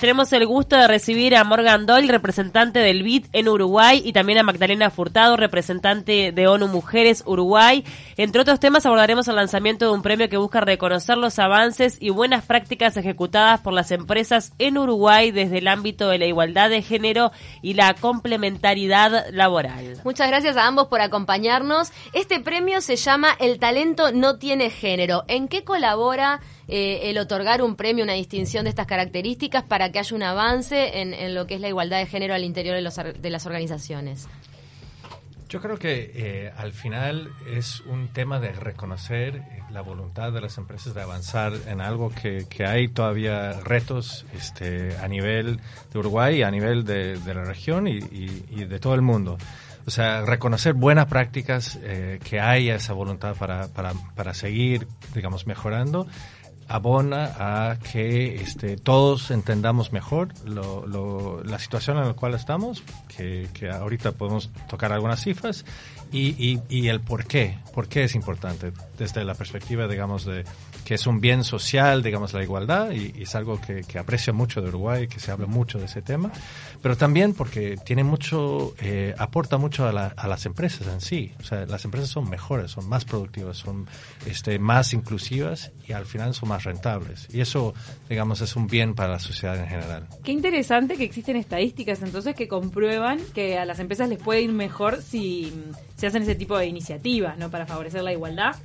Tenemos el gusto de recibir a Morgan Doyle, representante del BID en Uruguay, y también a Magdalena Furtado, representante de ONU Mujeres Uruguay. Entre otros temas abordaremos el lanzamiento de un premio que busca reconocer los avances y buenas prácticas ejecutadas por las empresas en Uruguay desde el ámbito de la igualdad de género y la complementariedad laboral. Muchas gracias a ambos por acompañarnos. Este premio se llama El talento no tiene género. ¿En qué colabora eh, el otorgar un premio, una distinción de estas características para que haya un avance en, lo que es la igualdad de género al interior de, las organizaciones? Yo creo que eh, al final es un tema de reconocer eh, la voluntad de las empresas de avanzar en algo que, hay todavía retos este, a nivel de Uruguay, a nivel de, la región y, de todo el mundo. O sea, reconocer buenas prácticas, que haya esa voluntad para, para, para seguir, digamos, mejorando abona a que este, todos entendamos mejor la situación en la cual estamos, que, ahorita podemos tocar algunas cifras, y, y, el por qué, por qué es importante, desde la perspectiva, digamos, de que es un bien social, digamos, la igualdad, y, es algo que, aprecio mucho de Uruguay, que se habla mucho de ese tema, pero también porque tiene mucho, eh, aporta mucho a, las empresas en sí. O sea, las empresas son mejores, son más productivas, son este, más inclusivas y al final son más rentables. Y eso, digamos, es un bien para la sociedad en general. Qué interesante que existen estadísticas entonces que comprueban que a las empresas les puede ir mejor si se hacen ese tipo de iniciativas, ¿no? Para favorecer la igualdad.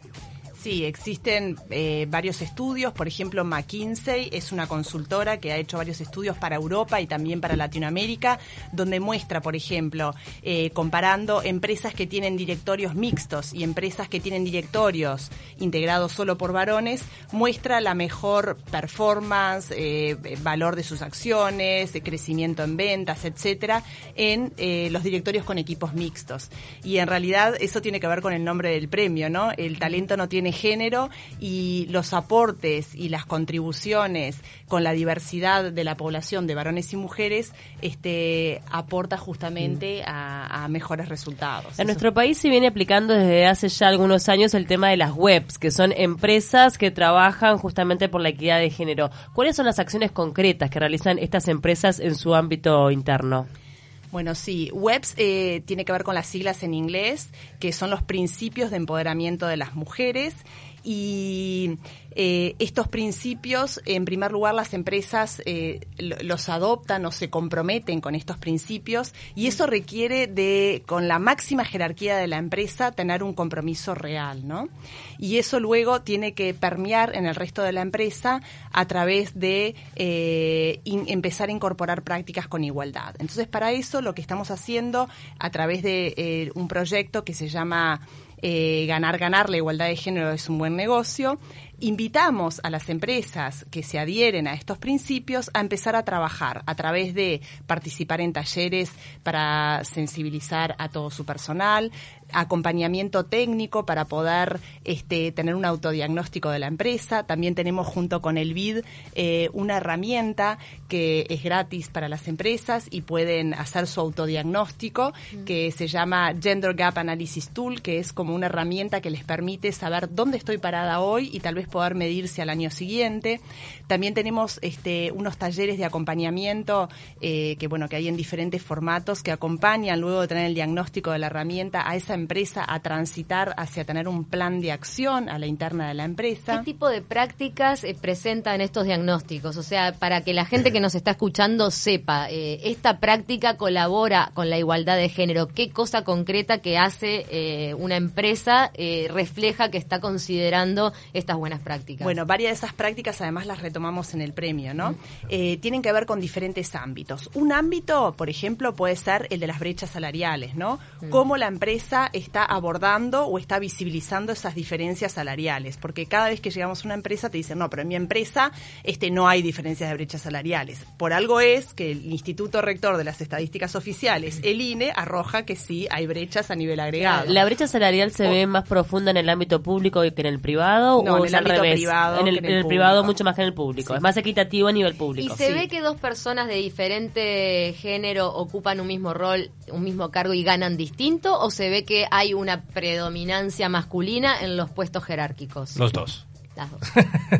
Sí, existen eh, varios estudios. Por ejemplo, McKinsey es una consultora que ha hecho varios estudios para Europa y también para Latinoamérica, donde muestra, por ejemplo, eh, comparando empresas que tienen directorios mixtos y empresas que tienen directorios integrados solo por varones, muestra la mejor performance, eh, valor de sus acciones, crecimiento en ventas, etcétera, en los directorios con equipos mixtos. Y en realidad eso tiene que ver con el nombre del premio, ¿no? El talento no tiene género y los aportes y las contribuciones con la diversidad de la población de varones y mujeres este, aporta justamente mm. a, mejores resultados. En nuestro país se viene aplicando desde hace ya algunos años el tema de las webs, que son empresas que trabajan justamente por la equidad de género. ¿Cuáles son las acciones concretas que realizan estas empresas en su ámbito interno? Bueno, sí, WEBS eh, tiene que ver con las siglas en inglés, que son los principios de empoderamiento de las mujeres y eh, estos principios, en primer lugar, las empresas eh, los adoptan o se comprometen con estos principios y eso requiere de, con la máxima jerarquía de la empresa, tener un compromiso real, ¿no? Y eso luego tiene que permear en el resto de la empresa a través de eh, empezar a incorporar prácticas con igualdad. Entonces, para eso lo que estamos haciendo a través de un proyecto que se llama eh, ganar, ganar, la igualdad de género es un buen negocio. Invitamos a las empresas que se adhieren a estos principios a empezar a trabajar a través de participar en talleres para sensibilizar a todo su personal, acompañamiento técnico para poder este, tener un autodiagnóstico de la empresa. También tenemos junto con el BID eh, una herramienta que es gratis para las empresas y pueden hacer su autodiagnóstico que se llama Gender Gap Analysis Tool, que es como una herramienta que les permite saber dónde estoy parada hoy y tal vez poder medirse al año siguiente. También tenemos este, unos talleres de acompañamiento eh, que bueno que hay en diferentes formatos que acompañan luego de tener el diagnóstico de la herramienta a esa empresa a transitar hacia tener un plan de acción a la interna de la empresa. ¿Qué tipo de prácticas eh, presentan estos diagnósticos? O sea, para que la gente que nos está escuchando sepa, eh, esta práctica colabora con la igualdad de género. ¿Qué cosa concreta que hace eh, una empresa refleja que está considerando estas buenas prácticas? Bueno, varias de esas prácticas además las retomamos en el premio, ¿no? tienen que ver con diferentes ámbitos. Un ámbito, por ejemplo, puede ser el de las brechas salariales, ¿no? Cómo la empresa está abordando o está visibilizando esas diferencias salariales, porque cada vez que llegamos a una empresa te dicen, no, pero en mi empresa este, no hay diferencias de brechas salariales. Por algo es que el Instituto Rector de las Estadísticas Oficiales, el INE, arroja que sí hay brechas a nivel agregado. ¿La brecha salarial se ve más profunda en el ámbito público que en el privado? No, o en el ámbito privado. En el, privado mucho más que en el público. Es más equitativo a nivel público. ¿Y se ve que dos personas de diferente género ocupan un mismo rol, un mismo cargo y ganan distinto? ¿O se ve que hay una predominancia masculina en los puestos jerárquicos. Los dos. Las dos.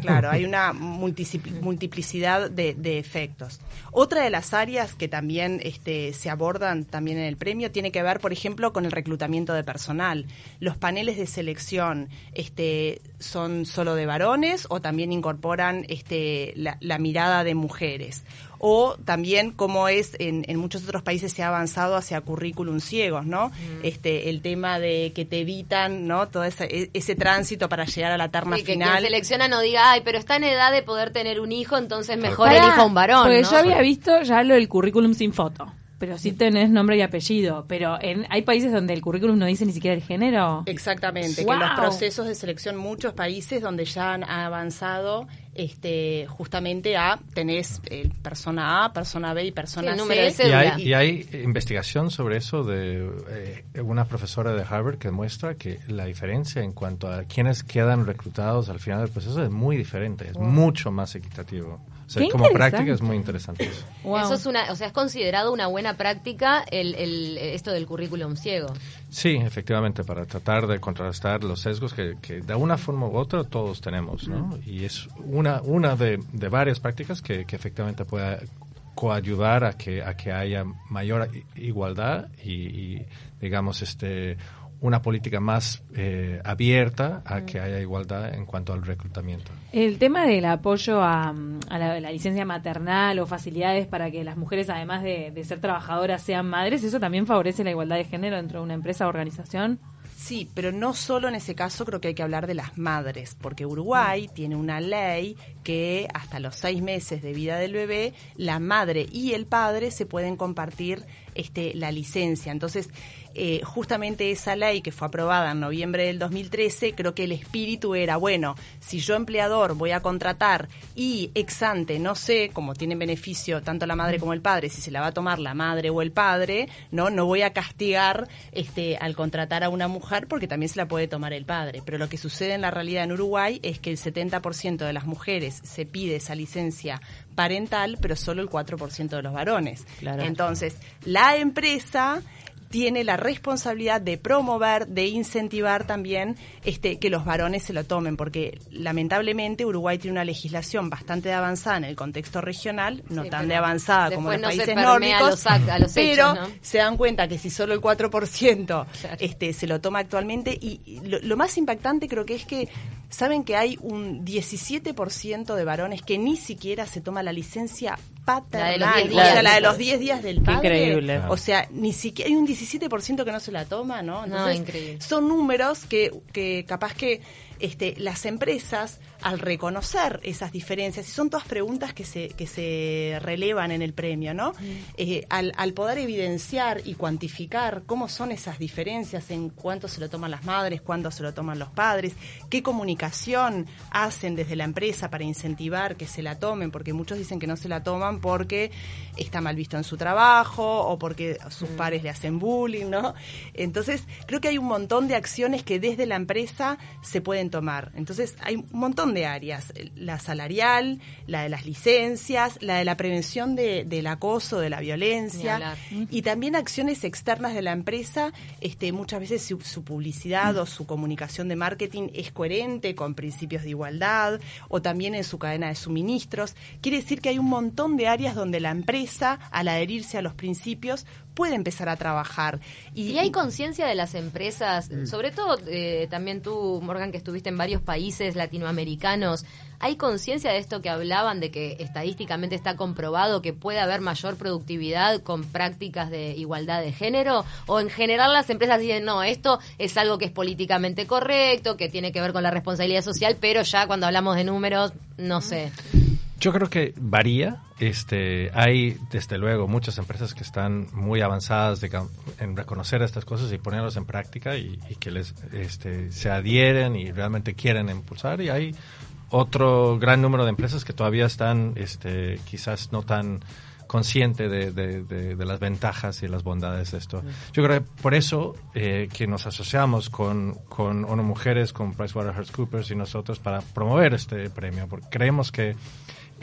Claro, hay una multiplicidad de, de efectos. Otra de las áreas que también este, se abordan también en el premio tiene que ver, por ejemplo, con el reclutamiento de personal. Los paneles de selección este, son solo de varones o también incorporan este, la, la mirada de mujeres. O también, como es en, en muchos otros países, se ha avanzado hacia currículum ciegos, ¿no? Este, el tema de que te evitan, ¿no? Todo ese, e- ese tránsito para llegar a la terna Sí, que final. quien selecciona no diga, ay, pero está en edad de poder tener un hijo, entonces mejor Pará, elija un varón. Porque ¿no? yo había visto ya lo del currículum sin foto. Pero sí tenés nombre y apellido. Pero en, hay países donde el currículum no dice ni siquiera el género. Exactamente, Wow. que los procesos de selección, muchos países donde ya han avanzado este, justamente a, tenés eh, persona A, persona B y persona Sí, el número de C. Y hay, y hay investigación sobre eso de eh, una profesora de Harvard que muestra que la diferencia en cuanto a quienes quedan reclutados al final del proceso es muy diferente, es mucho más equitativo. O sea, Qué como práctica es muy interesante eso. Wow. Eso es una, o sea, es considerado una buena práctica el, el, esto del currículum ciego. Sí, efectivamente, para tratar de contrarrestar los sesgos que, que de una forma u otra todos tenemos, ¿no? Y es una, una de, de varias prácticas que, que efectivamente pueda coayudar a que, a que haya mayor igualdad y, y, digamos, este una política más eh, abierta a que haya igualdad en cuanto al reclutamiento. El tema del apoyo a, a la, la licencia maternal o facilidades para que las mujeres, además de, de ser trabajadoras, sean madres, ¿eso también favorece la igualdad de género dentro de una empresa o organización? Sí, pero no solo en ese caso creo que hay que hablar de las madres, porque Uruguay tiene una ley que hasta los seis meses de vida del bebé, la madre y el padre se pueden compartir este, la licencia. Entonces, eh, justamente esa ley que fue aprobada en noviembre del 2013, creo que el espíritu era, bueno, si yo empleador voy a contratar y ex ante no sé, como tienen beneficio tanto la madre como el padre, si se la va a tomar la madre o el padre, no, no voy a castigar este, al contratar a una mujer porque también se la puede tomar el padre. Pero lo que sucede en la realidad en Uruguay es que el 70% de las mujeres se pide esa licencia parental, pero solo el 4% de los varones. Claro. Entonces, la empresa tiene la responsabilidad de promover, de incentivar también este, que los varones se lo tomen, porque lamentablemente Uruguay tiene una legislación bastante avanzada en el contexto regional, no Sí, tan de avanzada como los no países nórdicos, los act- a los pero hechos, ¿no? se dan cuenta que si solo el 4% Claro. este, se lo toma actualmente, y y lo, lo más impactante creo que es que saben que hay un 17% de varones que ni siquiera se toma la licencia paternal, La de los 10 o sea, días. la de los 10 días del padre. increíble. O sea, ni siquiera hay un 17% que no se la toma, ¿no? No, increíble. Son números que, que capaz que este, las empresas, al reconocer esas diferencias, y son todas preguntas que se, que se relevan en el premio, ¿no? Eh, al, al poder evidenciar y cuantificar cómo son esas diferencias en cuánto se lo toman las madres, cuánto se lo toman los padres, qué comunicación hacen desde la empresa para incentivar que se la tomen, porque muchos dicen que no se la toman porque está mal visto en su trabajo o porque sus pares le hacen bullying, ¿no? Entonces, creo que hay un montón de acciones que desde la empresa se pueden tomar. Entonces, hay un montón de áreas, la salarial, la de las licencias, la de la prevención de- del acoso, de la violencia hablar. y también acciones externas de la empresa, este, muchas veces su, su publicidad o su comunicación de marketing es coherente con principios de igualdad o también en su cadena de suministros. Quiere decir que hay un montón de áreas donde la empresa, al adherirse a los principios, puede empezar a trabajar. Y hay conciencia de las empresas, sobre todo eh, también tú, Morgan, que estuviste en varios países latinoamericanos, ¿hay conciencia de esto que hablaban, de que estadísticamente está comprobado que puede haber mayor productividad con prácticas de igualdad de género? ¿O en general las empresas dicen, no, esto es algo que es políticamente correcto, que tiene que ver con la responsabilidad social, pero ya cuando hablamos de números, no sé. Yo creo que varía. Este, hay, desde luego, muchas empresas que están muy avanzadas de en reconocer estas cosas y ponerlas en práctica y, y que les este, se adhieren y realmente quieren impulsar. Y hay otro gran número de empresas que todavía están este, quizás no tan consciente de, de- de- de las ventajas y las bondades de esto. Yo creo que por eso eh, que nos asociamos con, con ONU Mujeres, con PricewaterhouseCoopers y nosotros para promover este premio, porque creemos que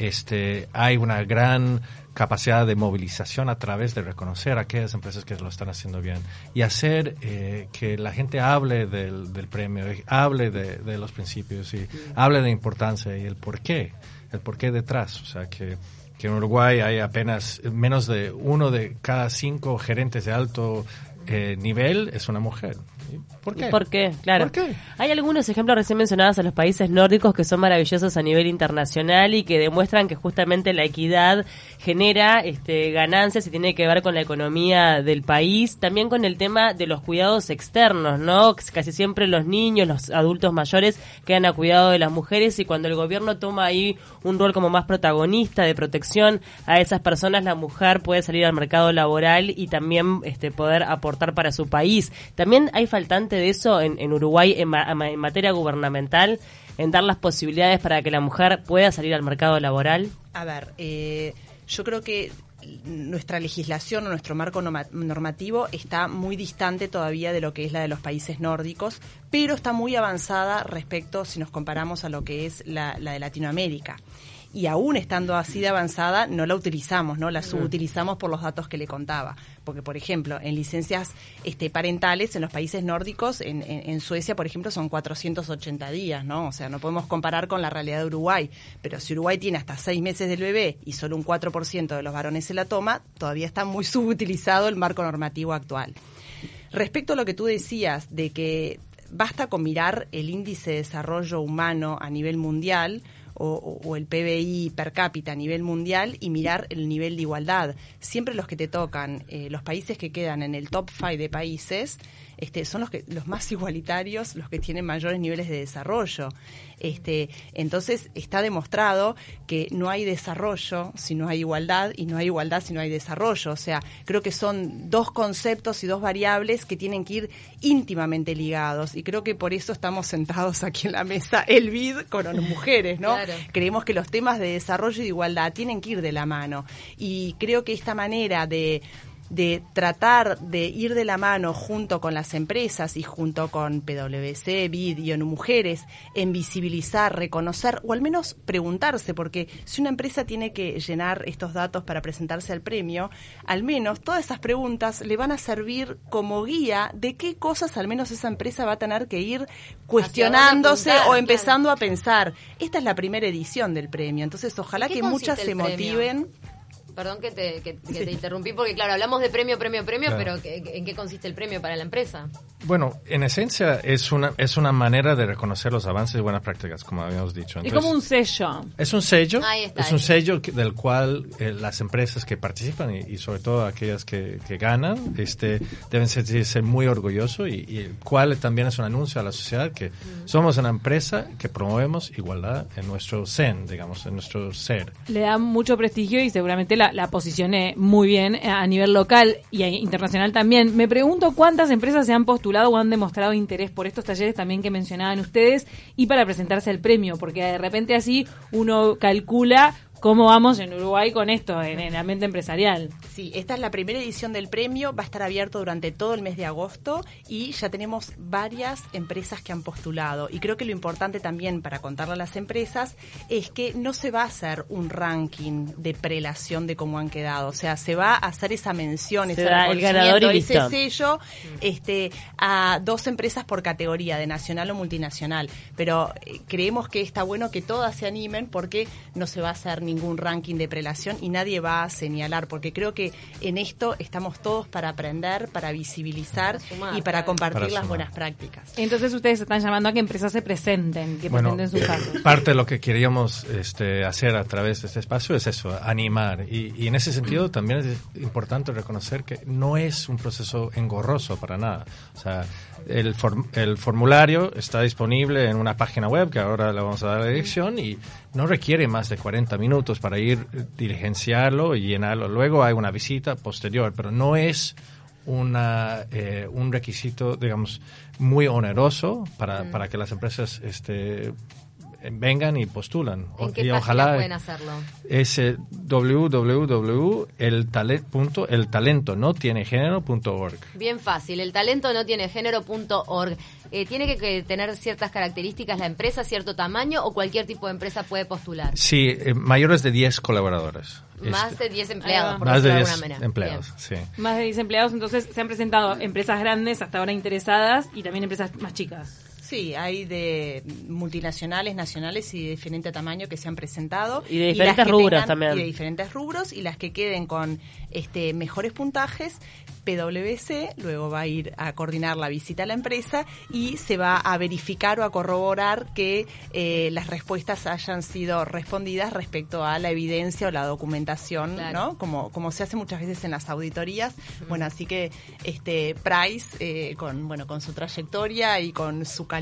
este, hay una gran capacidad de movilización a través de reconocer aquellas empresas que lo están haciendo bien y hacer eh, que la gente hable del, del premio, eh, hable de, de, los principios y hable de importancia y el por qué, el por qué detrás. O sea, que, que en Uruguay hay apenas menos de uno de cada cinco gerentes de alto eh, nivel es una mujer. ¿Por qué? ¿Por qué? Claro. ¿Por qué? Hay algunos ejemplos recién mencionados a los países nórdicos que son maravillosos a nivel internacional y que demuestran que justamente la equidad genera este, ganancias y tiene que ver con la economía del país, también con el tema de los cuidados externos, ¿no? Casi siempre los niños, los adultos mayores quedan a cuidado de las mujeres y cuando el gobierno toma ahí un rol como más protagonista de protección a esas personas, la mujer puede salir al mercado laboral y también este, poder aportar para su país. También hay faltante de eso en, en Uruguay en, ma en, materia gubernamental, en dar las posibilidades para que la mujer pueda salir al mercado laboral? A ver, eh, yo creo que nuestra legislación o nuestro marco normativo está muy distante todavía de lo que es la de los países nórdicos, pero está muy avanzada respecto si nos comparamos a lo que es la de Latinoamérica y aún estando así de avanzada no la utilizamos, no la subutilizamos por los datos que le contaba. Porque, por ejemplo, en licencias este, parentales en los países nórdicos, en, Suecia, por ejemplo, son 480 días, ¿no? O sea, no podemos comparar con la realidad de Uruguay. Pero si Uruguay tiene hasta seis meses del bebé y solo un 4% de los varones se la toma, todavía está muy subutilizado el marco normativo actual. Respecto a lo que tú decías de que basta con mirar el índice de desarrollo humano a nivel mundial, o, el PBI per cápita a nivel mundial y mirar el nivel de igualdad. Siempre los que te tocan, eh, los países que quedan en el top five de países, este, son los que los más igualitarios, los que tienen mayores niveles de desarrollo. Este, entonces está demostrado que no hay desarrollo si no hay igualdad y no hay igualdad si no hay desarrollo. O sea, creo que son dos conceptos y dos variables que tienen que ir íntimamente ligados y creo que por eso estamos sentados aquí en la mesa el BID con mujeres, ¿no? Creemos que los temas de desarrollo y de igualdad tienen que ir de la mano. Y creo que esta manera de de tratar de ir de la mano junto con las empresas y junto con PwC, BID y ONU Mujeres en visibilizar, reconocer o al menos preguntarse, porque si una empresa tiene que llenar estos datos para presentarse al premio, al menos todas esas preguntas le van a servir como guía de qué cosas al menos esa empresa va a tener que ir cuestionándose apuntar, o empezando claro. a pensar. Esta es la primera edición del premio, entonces ojalá que muchas se motiven. Perdón que te, que, que sí. te interrumpí, porque claro, hablamos de premio, premio, premio, claro. pero ¿en qué consiste el premio para la empresa? Bueno, en esencia es una, es una manera de reconocer los avances y buenas prácticas, como habíamos dicho. Entonces, es como un sello. Es un sello, está, es un sello que, del cual eh, las empresas que participan y, y, sobre todo aquellas que, que ganan este, deben sentirse muy orgullosos y, y, el cual también es un anuncio a la sociedad que mm. somos una empresa que promovemos igualdad en nuestro zen, digamos, en nuestro ser. Le da mucho prestigio y seguramente la, la posicioné muy bien a nivel local y internacional también. Me pregunto cuántas empresas se han postulado o han demostrado interés por estos talleres también que mencionaban ustedes y para presentarse al premio, porque de repente así uno calcula ¿Cómo vamos en Uruguay con esto, en el ambiente empresarial? Sí, esta es la primera edición del premio, va a estar abierto durante todo el mes de agosto y ya tenemos varias empresas que han postulado. Y creo que lo importante también para contarle a las empresas es que no se va a hacer un ranking de prelación de cómo han quedado. O sea, se va a hacer esa mención, se ese el ganador y ese sello este, a dos empresas por categoría, de nacional o multinacional. Pero eh, creemos que está bueno que todas se animen porque no se va a hacer ningún ranking de prelación y nadie va a señalar, porque creo que en esto estamos todos para aprender, para visibilizar para sumar, y para compartir para las buenas prácticas. Entonces ustedes están llamando a que empresas se presenten, que bueno, presenten sus casos. Parte de lo que queríamos este, hacer a través de este espacio es eso, animar. Y, y en ese sentido también es importante reconocer que no es un proceso engorroso para nada. O sea, el, form el, formulario está disponible en una página web que ahora le vamos a dar la dirección y no requiere más de 40 minutos para ir diligenciarlo y llenarlo. Luego hay una visita posterior, pero no es una, eh, un requisito, digamos, muy oneroso para, mm. para que las empresas este, vengan y postulan. ¿En qué y ojalá pueden hacerlo? es eh, www.eltalento, no tiene género.org. Bien fácil, el talento no tiene género.org. Eh, ¿Tiene que, que tener ciertas características la empresa, cierto tamaño o cualquier tipo de empresa puede postular? Sí, eh, mayores de 10 colaboradores. Más Este, de 10 empleados, por más de decirlo 10 alguna manera. empleados, Bien. sí. Más de 10 empleados, entonces se han presentado empresas grandes hasta ahora interesadas y también empresas más chicas. Sí, hay de multinacionales, nacionales y de diferente tamaño que se han presentado. Y de las diferentes que rubros también. Y de diferentes rubros y las que queden con este mejores puntajes, PwC luego va a ir a coordinar la visita a la empresa y se va a verificar o a corroborar que eh, las respuestas hayan sido respondidas respecto a la evidencia o la documentación, Claro. ¿no? Como, como se hace muchas veces en las auditorías. Bueno, así que este Price, eh, con, bueno, con su trayectoria y con su calidad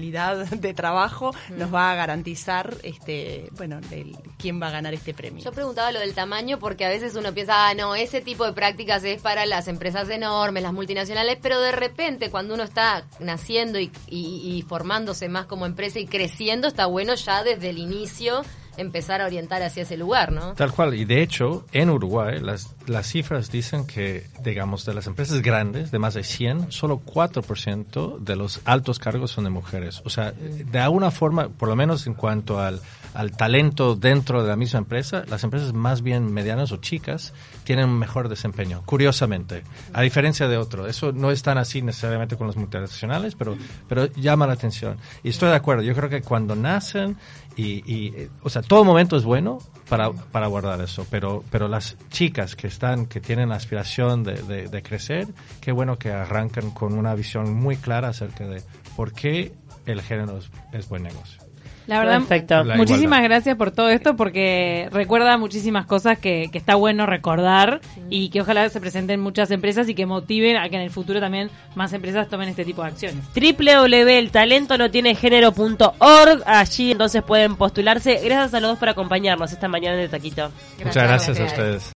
de trabajo, nos va a garantizar este, bueno, el- quién va a ganar este premio. Yo preguntaba lo del tamaño porque a veces uno piensa, ah, no, ese tipo de prácticas es para las empresas enormes, las multinacionales, pero de repente cuando uno está naciendo y, y- y formándose más como empresa y creciendo, está bueno ya desde el inicio empezar a orientar hacia ese lugar, ¿no? Tal cual, y de hecho, en Uruguay las, las cifras dicen que, digamos, de las empresas grandes, de más de 100, solo 4% de los altos cargos son de mujeres. O sea, de alguna forma, por lo menos en cuanto al, al talento dentro de la misma empresa, las empresas más bien medianas o chicas tienen un mejor desempeño, curiosamente, a diferencia de otro. Eso no es tan así necesariamente con los multinacionales, pero, pero llama la atención. Y estoy de acuerdo, yo creo que cuando nacen y, y, eh, o sea, todo momento es bueno para, para abordar eso, pero, pero las chicas que están, que tienen la aspiración de, de- de crecer, qué bueno que arrancan con una visión muy clara acerca de por qué el género es, es buen negocio. La verdad, Perfecto. La muchísimas igualdad. gracias por todo esto porque recuerda muchísimas cosas que, que está bueno recordar y que ojalá se presenten muchas empresas y que motiven a que en el futuro también más empresas tomen este tipo de acciones. www.eltalentonotienegénero.org Allí entonces pueden postularse. Gracias a los dos por acompañarnos esta mañana en el Taquito. Muchas gracias a ustedes.